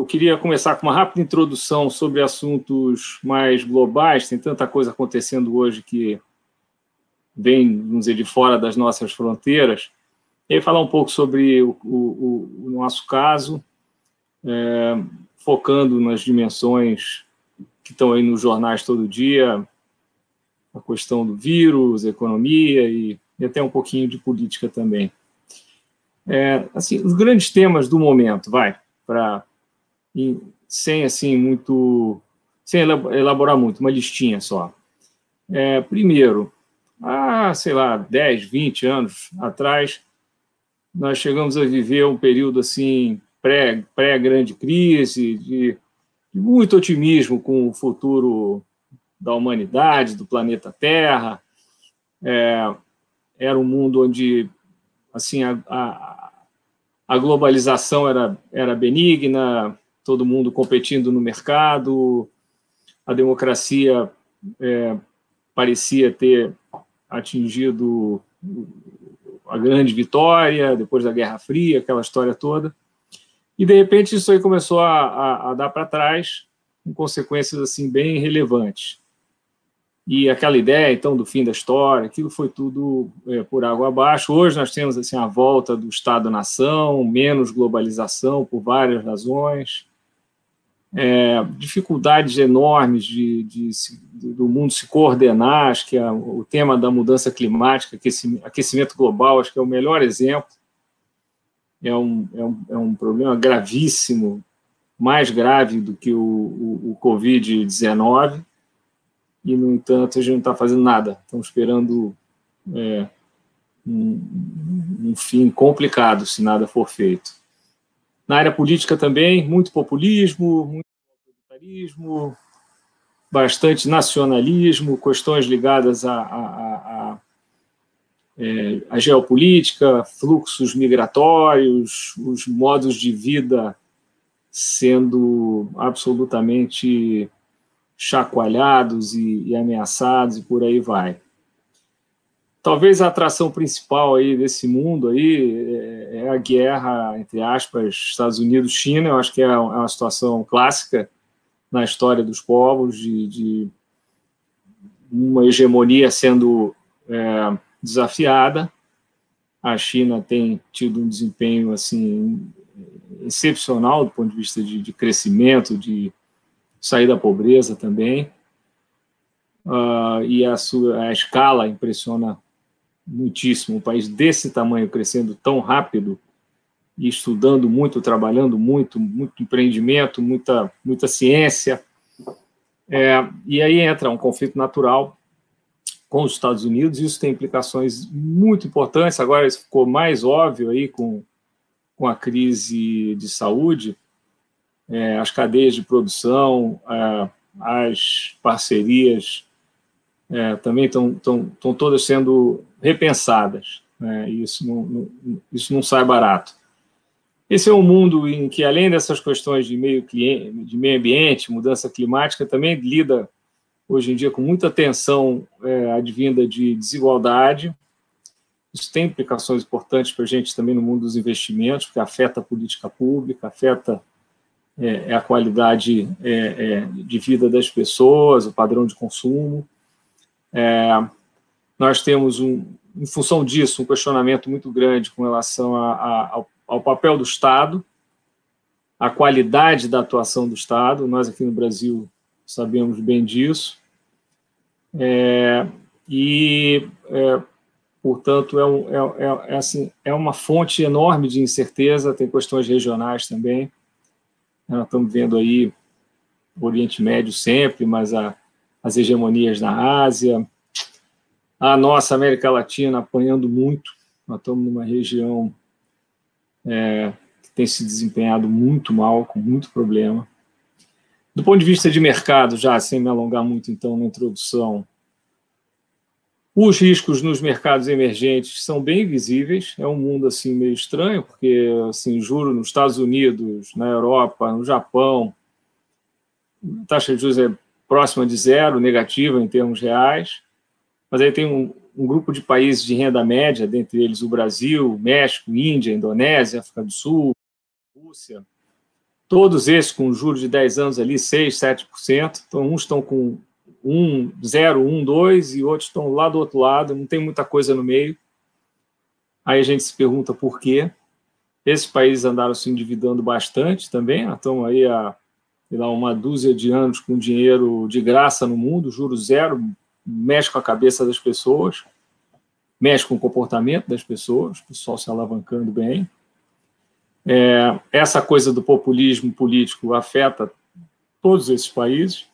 eu queria começar com uma rápida introdução sobre assuntos mais globais. Tem tanta coisa acontecendo hoje que vem, vamos dizer, de fora das nossas fronteiras. E aí falar um pouco sobre o, o, o nosso caso, é, focando nas dimensões que estão aí nos jornais todo dia, a questão do vírus, economia e, e até um pouquinho de política também. É, assim, os grandes temas do momento, vai, para sem assim muito, sem elaborar muito, uma listinha só. É, primeiro, há, sei lá, 10, 20 anos atrás, nós chegamos a viver um período assim pré, pré grande crise, de, de muito otimismo com o futuro da humanidade, do planeta Terra. É, era um mundo onde assim a, a, a, globalização era, era benigna, todo mundo competindo no mercado, a democracia é, parecia ter atingido a grande vitória depois da Guerra Fria, aquela história toda. E de repente isso aí começou a, a, a dar para trás, com consequências assim bem relevantes. E aquela ideia então do fim da história, aquilo foi tudo é, por água abaixo. Hoje nós temos assim a volta do Estado-nação, menos globalização por várias razões é, dificuldades enormes de, de, de, do mundo se coordenar, acho que é o tema da mudança climática, aquecimento, global, acho que é o melhor exemplo. É um, é um, é um problema gravíssimo, mais grave do que o, o, o Covid-19, e, no entanto, a gente não está fazendo nada. Estamos esperando é, um, um fim complicado se nada for feito. Na área política também, muito populismo, muito autoritarismo, bastante nacionalismo, questões ligadas à, à, é, geopolítica, fluxos migratórios, os modos de vida sendo absolutamente chacoalhados e, e ameaçados e por aí vai. Talvez a atração principal aí desse mundo aí é, é a guerra entre aspas Estados Unidos China eu acho que é, é uma situação clássica na história dos povos de, de uma hegemonia sendo é, desafiada. A China tem tido um desempenho assim excepcional do ponto de vista de, de crescimento de sair da pobreza também. Uh, e a sua a escala impressiona muitíssimo. Um país desse tamanho crescendo tão rápido e estudando muito, trabalhando muito, muito empreendimento, muita, muita ciência. É, e aí entra um conflito natural com os Estados Unidos, isso tem implicações muito importantes. Agora isso ficou mais óbvio aí com, com a crise de saúde, é, as cadeias de produção, é, as parcerias é, também estão todas sendo repensadas. Né? Isso não, não, isso não sai barato. Esse é um mundo em que, além dessas questões de meio, de meio ambiente, mudança climática, também lida, hoje em dia, com muita tensão é, advinda de desigualdade. Isso tem implicações importantes para a gente também no mundo dos investimentos, porque afeta a política pública, afeta é, é a qualidade é, é de vida das pessoas, o padrão de consumo. Nós temos, um, em função disso, um questionamento muito grande com relação a, a, ao, ao papel do Estado, a qualidade da atuação do Estado. Nós aqui no Brasil sabemos bem disso. É, e, é, portanto, é, um, é, é, é, assim, é uma fonte enorme de incerteza, tem questões regionais também. Nós estamos vendo aí o Oriente Médio sempre, mas a, as hegemonias na Ásia, a nossa América Latina apanhando muito. Nós estamos numa região é, que tem se desempenhado muito mal, com muito problema. Do ponto de vista de mercado, já sem me alongar muito então na introdução, os riscos nos mercados emergentes são bem visíveis. É um mundo assim meio estranho, porque assim, juro nos Estados Unidos, na Europa, no Japão, a taxa de juros é próxima de zero, negativa em termos reais, mas aí tem um, um grupo de países de renda média, dentre eles o Brasil, México, Índia, Indonésia, África do Sul, Rússia, todos esses com juros de 10 anos ali, 6, 7%. Então, uns estão com 1, 0, 1, 2 e outros estão lá do outro lado, não tem muita coisa no meio. Aí a gente se pergunta por quê. Esses países andaram se endividando bastante também, estão aí há uma dúzia de anos com dinheiro de graça no mundo, juros zero, mexe com a cabeça das pessoas, mexe com o comportamento das pessoas, o pessoal se alavancando bem. É, essa coisa do populismo político afeta todos esses países.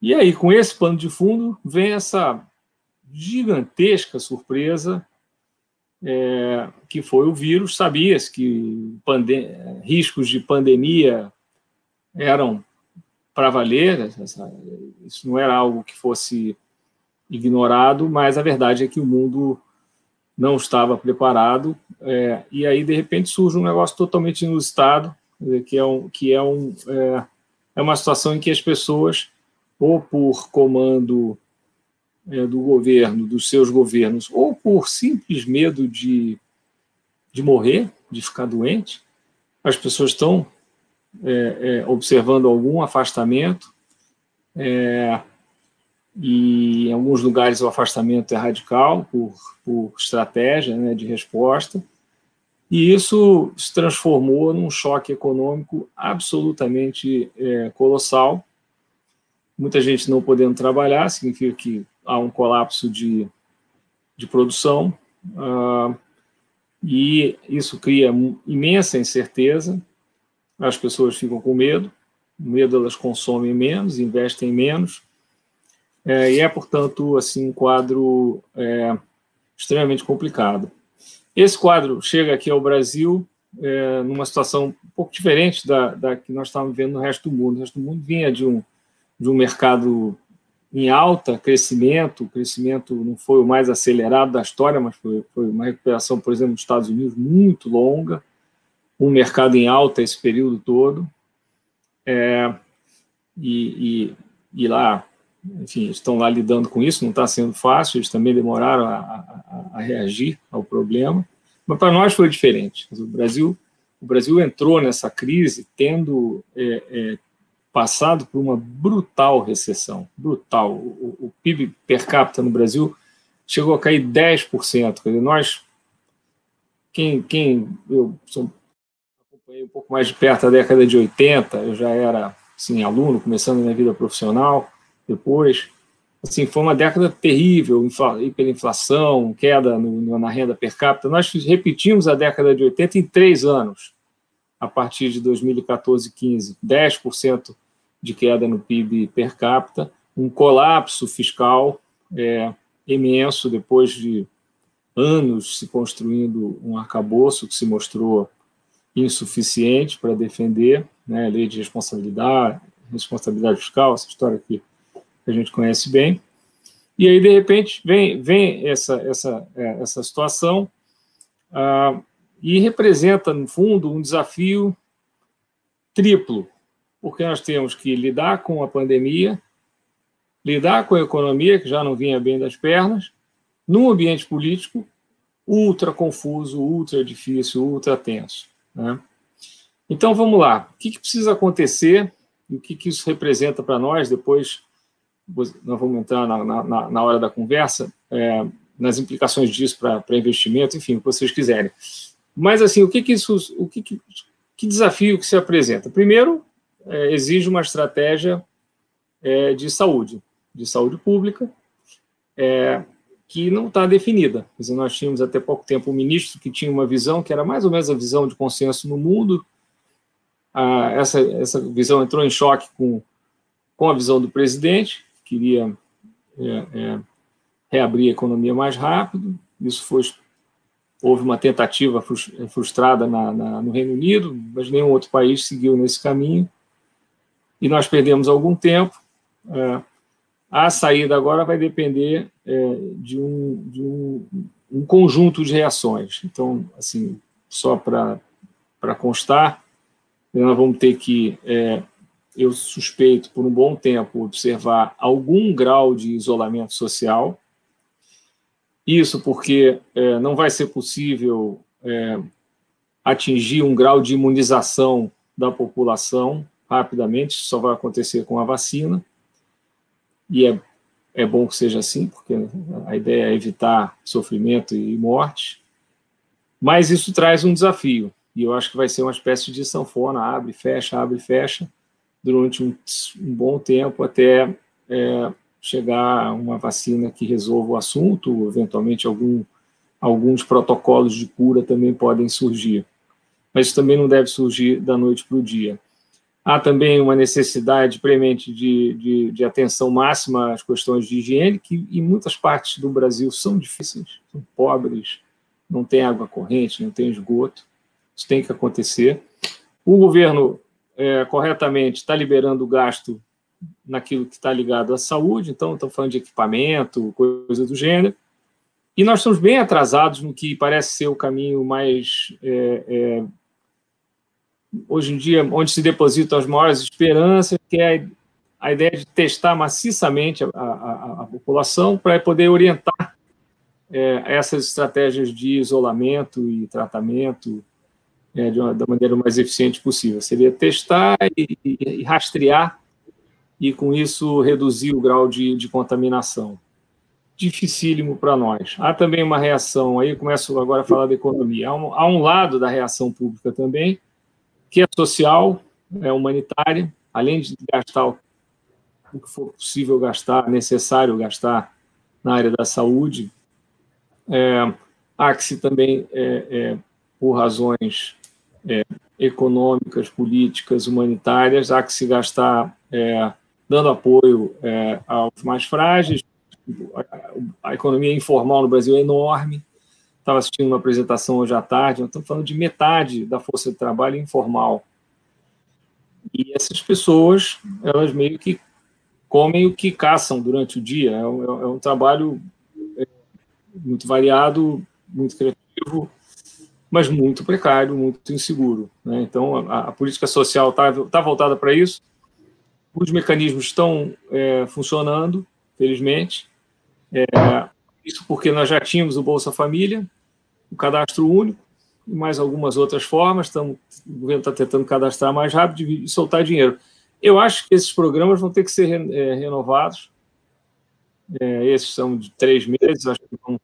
E aí, com esse pano de fundo, vem essa gigantesca surpresa é, que foi o vírus. Sabia-se que riscos de pandemia eram para valer, isso não era algo que fosse ignorado, mas a verdade é que o mundo não estava preparado, é, e aí, de repente, surge um negócio totalmente inusitado, que é, um, que é, um, é, é uma situação em que as pessoas, ou por comando é, do governo, dos seus governos, ou por simples medo de, de morrer, de ficar doente, as pessoas estão é, é, observando algum afastamento, é, e em alguns lugares o afastamento é radical por, por estratégia né, de resposta, e isso se transformou num choque econômico absolutamente é, colossal. Muita gente não podendo trabalhar, significa que há um colapso de, de produção, uh, e isso cria imensa incerteza, as pessoas ficam com medo, medo elas consomem menos, investem menos, é, e é, portanto, assim, um quadro é, extremamente complicado. Esse quadro chega aqui ao Brasil é, numa situação um pouco diferente da, da que nós estávamos vendo no resto do mundo. O resto do mundo vinha de um, de um mercado em alta crescimento, o crescimento não foi o mais acelerado da história, mas foi, foi uma recuperação, por exemplo, dos Estados Unidos muito longa, um mercado em alta esse período todo, é, e, e, e, lá enfim, estão lá lidando com isso, não está sendo fácil, eles também demoraram a, a, a reagir ao problema, mas para nós foi diferente. O Brasil, o Brasil entrou nessa crise tendo é, é, passado por uma brutal recessão, brutal. O, o, PIB per capita no Brasil chegou a cair 10%. Quer dizer, nós, quem, quem eu sou, um pouco mais de perto a década de 80, eu já era assim, aluno, começando minha vida profissional, depois. Assim, foi uma década terrível, hiperinflação, queda no, na renda per capita. Nós repetimos a década de 80 em três anos, a partir de 2014 15, 10% de queda no PIB per capita, um colapso fiscal é, imenso depois de anos se construindo um arcabouço que se mostrou insuficiente para defender né, a lei de responsabilidade, responsabilidade fiscal, essa história aqui que a gente conhece bem. E aí, de repente, vem, vem essa, essa, é, essa situação ah, e representa, no fundo, um desafio triplo, porque nós temos que lidar com a pandemia, lidar com a economia, que já não vinha bem das pernas, num ambiente político ultra confuso, ultra difícil, ultra tenso. Né? Então, vamos lá. O que, que precisa acontecer e o que, que isso representa para nós depois nós vamos entrar na, na, na hora da conversa, é, nas implicações disso para investimento, enfim, o que vocês quiserem. Mas, assim, o que que isso, o que, que, que desafio que se apresenta? Primeiro, é, exige uma estratégia é, de saúde, de saúde pública, é, que não está definida. Quer dizer, nós tínhamos até pouco tempo um ministro que tinha uma visão que era mais ou menos a visão de consenso no mundo. Ah, essa, essa visão entrou em choque com, com a visão do presidente, queria é, é, reabrir a economia mais rápido. Isso foi houve uma tentativa frustrada na, na, no Reino Unido, mas nenhum outro país seguiu nesse caminho. E nós perdemos algum tempo. É, a saída agora vai depender é, de, um, de um, um, conjunto de reações. Então, assim, só para constar, nós vamos ter que é, eu suspeito por um bom tempo observar algum grau de isolamento social. Isso porque é, não vai ser possível é, atingir um grau de imunização da população rapidamente, isso só vai acontecer com a vacina, e é, é bom que seja assim, porque a ideia é evitar sofrimento e morte, mas isso traz um desafio, e eu acho que vai ser uma espécie de sanfona, abre, fecha, abre, fecha, durante um, um bom tempo até é, chegar uma vacina que resolva o assunto, eventualmente algum, alguns protocolos de cura também podem surgir. Mas isso também não deve surgir da noite para o dia. Há também uma necessidade premente de, de, de, atenção máxima às questões de higiene, que em muitas partes do Brasil são difíceis, são pobres, não tem água corrente, não tem esgoto. Isso tem que acontecer. O governo, é, corretamente, está liberando o gasto naquilo que está ligado à saúde, então estamos falando de equipamento, coisa do gênero, e nós estamos bem atrasados no que parece ser o caminho mais. É, é, hoje em dia, onde se depositam as maiores esperanças, que é a, a ideia de testar maciçamente a, a, a população para poder orientar é, essas estratégias de isolamento e tratamento é, uma, da maneira mais eficiente possível. Seria testar e, e, e rastrear e, com isso, reduzir o grau de, de contaminação. Dificílimo para nós. Há também uma reação, aí começo agora a falar da economia. Há um, há um lado da reação pública também, que é social, é humanitária, além de gastar o, que for possível gastar, necessário gastar na área da saúde, é, há que se também, é, é, por razões é, econômicas, políticas, humanitárias, há que se gastar é, dando apoio é, aos mais frágeis. A, a, economia informal no Brasil é enorme. Estava assistindo uma apresentação hoje à tarde, estamos falando de metade da força de trabalho informal. E essas pessoas, elas meio que comem o que caçam durante o dia. É um, é um trabalho é, muito variado, muito criativo, mas muito precário, muito inseguro. Né? Então, a, a política social está tá voltada para isso os mecanismos estão é, funcionando, felizmente. É, isso porque nós já tínhamos o Bolsa Família, o cadastro único e mais algumas outras formas. Estamos, o governo está tentando cadastrar mais rápido e soltar dinheiro. Eu acho que esses programas vão ter que ser é, renovados. É, esses são de três meses, acho que vão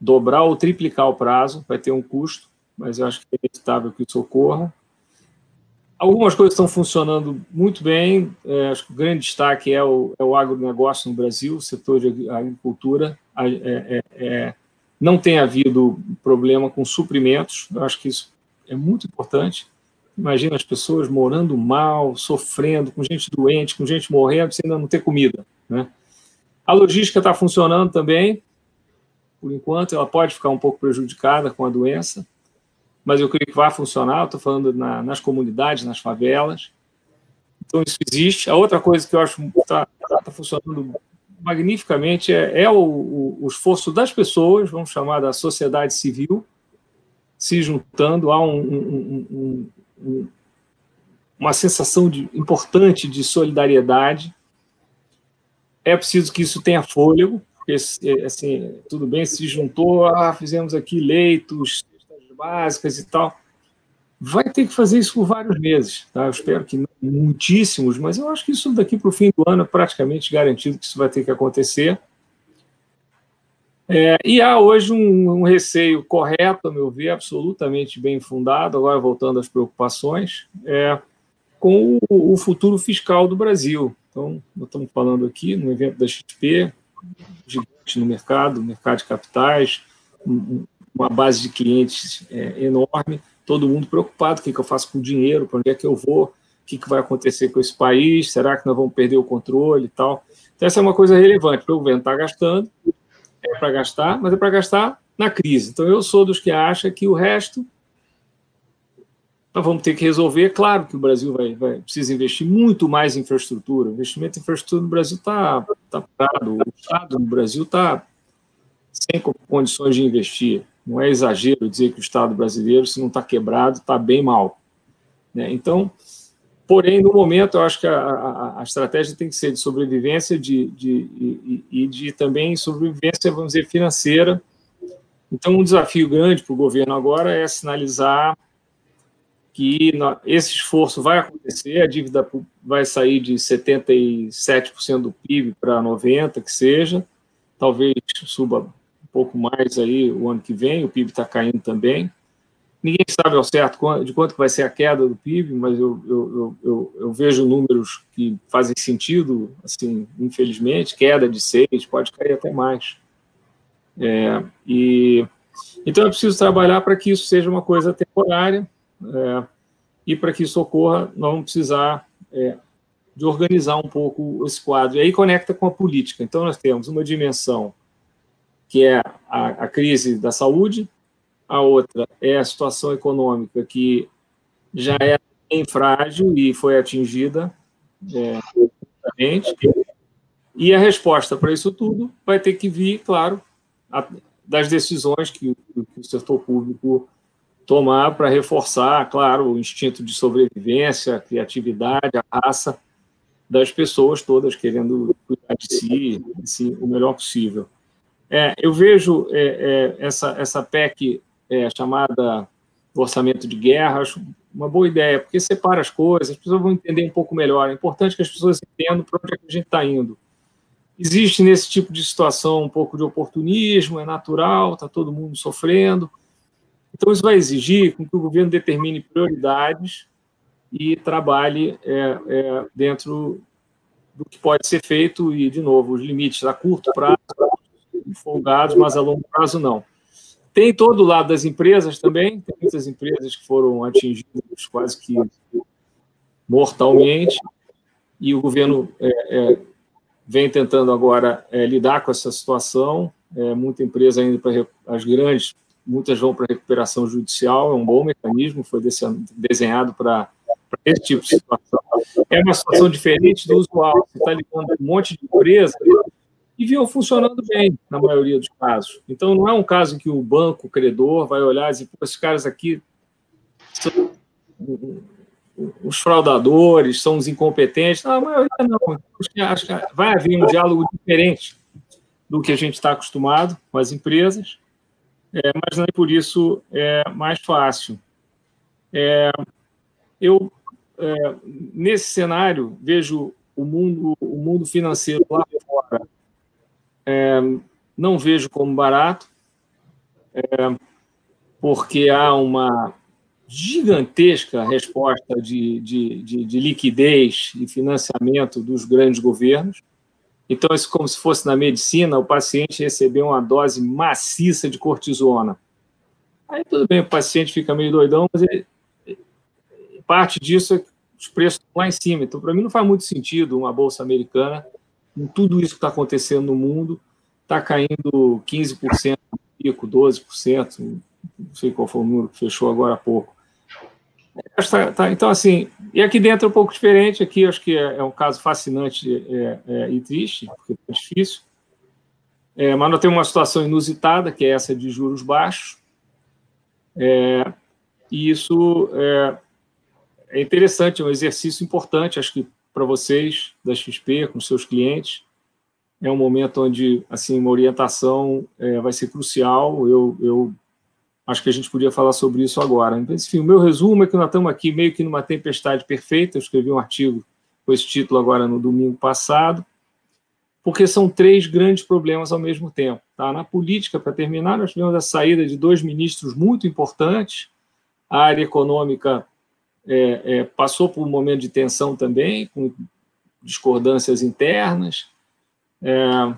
dobrar ou triplicar o prazo, vai ter um custo, mas eu acho que é inevitável que isso ocorra. Algumas coisas estão funcionando muito bem. É, acho que o grande destaque é o, é o agronegócio no Brasil, o setor de agricultura. É, é, é, não tem havido problema com suprimentos. Eu acho que isso é muito importante. Imagina as pessoas morando mal, sofrendo, com gente doente, com gente morrendo, sem ainda não ter comida. Né? A logística está funcionando também, por enquanto. Ela pode ficar um pouco prejudicada com a doença, mas eu creio que vai funcionar. Estou falando na, nas comunidades, nas favelas. Então, isso existe. A outra coisa que eu acho que está tá funcionando magnificamente é, é o, o, esforço das pessoas, vamos chamar da sociedade civil, se juntando. Há um, um, um, uma sensação de, importante de solidariedade. É preciso que isso tenha fôlego, porque assim, tudo bem, se juntou, ah, fizemos aqui leitos, básicas e tal. Vai ter que fazer isso por vários meses, tá? Eu espero que não muitíssimos, mas eu acho que isso daqui para o fim do ano é praticamente garantido que isso vai ter que acontecer. É, e há hoje um, um, receio correto, a meu ver, absolutamente bem fundado, agora voltando às preocupações, é, com o, o, futuro fiscal do Brasil. Então, nós estamos falando aqui no evento da XP, gigante no mercado, mercado de capitais, um, uma base de clientes é, enorme, todo mundo preocupado, o que, que eu faço com o dinheiro, para onde é que eu vou, o que, que vai acontecer com esse país, será que nós vamos perder o controle e tal. Então, essa é uma coisa relevante, o governo está gastando, é para gastar, mas é para gastar na crise. Então, eu sou dos que acham que o resto nós vamos ter que resolver. Claro que o Brasil vai, vai precisa investir muito mais em infraestrutura. O investimento em infraestrutura no Brasil está tá parado. O Estado no Brasil está sem condições de investir. Não é exagero dizer que o Estado brasileiro, se não está quebrado, está bem mal. Né? Então, porém, no momento, eu acho que a, a, a estratégia tem que ser de sobrevivência de, de, e, e de também sobrevivência, vamos dizer, financeira. Então, um desafio grande para o governo agora é sinalizar que esse esforço vai acontecer, a dívida vai sair de 77% do PIB para 90%, que seja, talvez suba pouco mais aí o ano que vem, o PIB está caindo também. Ninguém sabe ao certo de quanto vai ser a queda do PIB, mas eu, eu, eu, eu vejo números que fazem sentido, assim, infelizmente, queda de 6, pode cair até mais. É, e, então é preciso trabalhar para que isso seja uma coisa temporária, é, e para que isso ocorra, vamos precisar é, de organizar um pouco esse quadro. E aí conecta com a política. Então, nós temos uma dimensão que é a, a crise da saúde, a outra é a situação econômica que já é bem frágil e foi atingida é, e a resposta para isso tudo vai ter que vir, claro, a, das decisões que, que o setor público tomar para reforçar, claro, o instinto de sobrevivência, a criatividade, a raça das pessoas todas querendo cuidar de si, de si o melhor possível. É, eu vejo é, é, essa, essa PEC é, chamada orçamento de guerra, acho uma boa ideia, porque separa as coisas, as pessoas vão entender um pouco melhor. É importante que as pessoas entendam para onde é a gente está indo. Existe nesse tipo de situação um pouco de oportunismo, é natural, está todo mundo sofrendo, então, isso vai exigir que o governo determine prioridades e trabalhe é, é, dentro do que pode ser feito e, de novo, os limites a curto prazo, folgados, mas a longo prazo não. Tem todo o lado das empresas também, tem muitas empresas que foram atingidas quase que mortalmente, e o governo é, é vem tentando agora é, lidar com essa situação. É, muita empresa ainda para as grandes muitas vão para recuperação judicial, é um bom mecanismo, foi desenhado para esse tipo de situação. É uma situação diferente do usual, você está ligando um monte de empresas e viam funcionando bem, na maioria dos casos. Então, não é um caso que o banco, o credor, vai olhar e dizer, esses caras aqui são os fraudadores, são os incompetentes. Não, a maioria não. Acho que vai haver um diálogo diferente do que a gente está acostumado com as empresas é, mas nem por isso é mais fácil. É, eu, é, nesse cenário, vejo o mundo, o mundo financeiro lá fora, é, não vejo como barato, é, porque há uma gigantesca resposta de, de, de, de liquidez e financiamento dos grandes governos. Então, isso como se fosse na medicina, o paciente recebeu uma dose maciça de cortisona. Aí tudo bem, o paciente fica meio doidão, mas ele, parte disso é os preços lá em cima. Então, para mim, não faz muito sentido uma bolsa americana, com tudo isso que está acontecendo no mundo, está caindo 15%, pico, 12%, não sei qual foi o número que fechou agora há pouco. Tá, tá, então, assim, e aqui dentro é um pouco diferente. Aqui acho que é, é um caso fascinante é, é, e triste, porque é difícil. Mas nós temos uma situação inusitada, que é essa de juros baixos. É, e isso é, é, interessante, é um exercício importante, acho que para vocês da XP, com seus clientes. É um momento onde assim uma orientação é, vai ser crucial. Eu, eu Acho que a gente podia falar sobre isso agora. Então, enfim, o meu resumo é que nós estamos aqui meio que numa tempestade perfeita. Eu escrevi um artigo com esse título agora no domingo passado, porque são três grandes problemas ao mesmo tempo. Tá? Na política, para terminar, nós tivemos a saída de dois ministros muito importantes. A área econômica é, é, passou por um momento de tensão também, com discordâncias internas. É,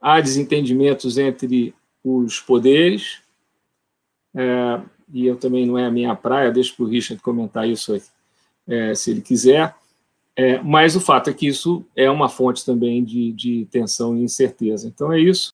há desentendimentos entre os poderes é, e eu também não é a minha praia, deixo para o Richard comentar isso aí, é, se ele quiser. Mas o fato é que isso é uma fonte também de, de tensão e incerteza. Então é isso.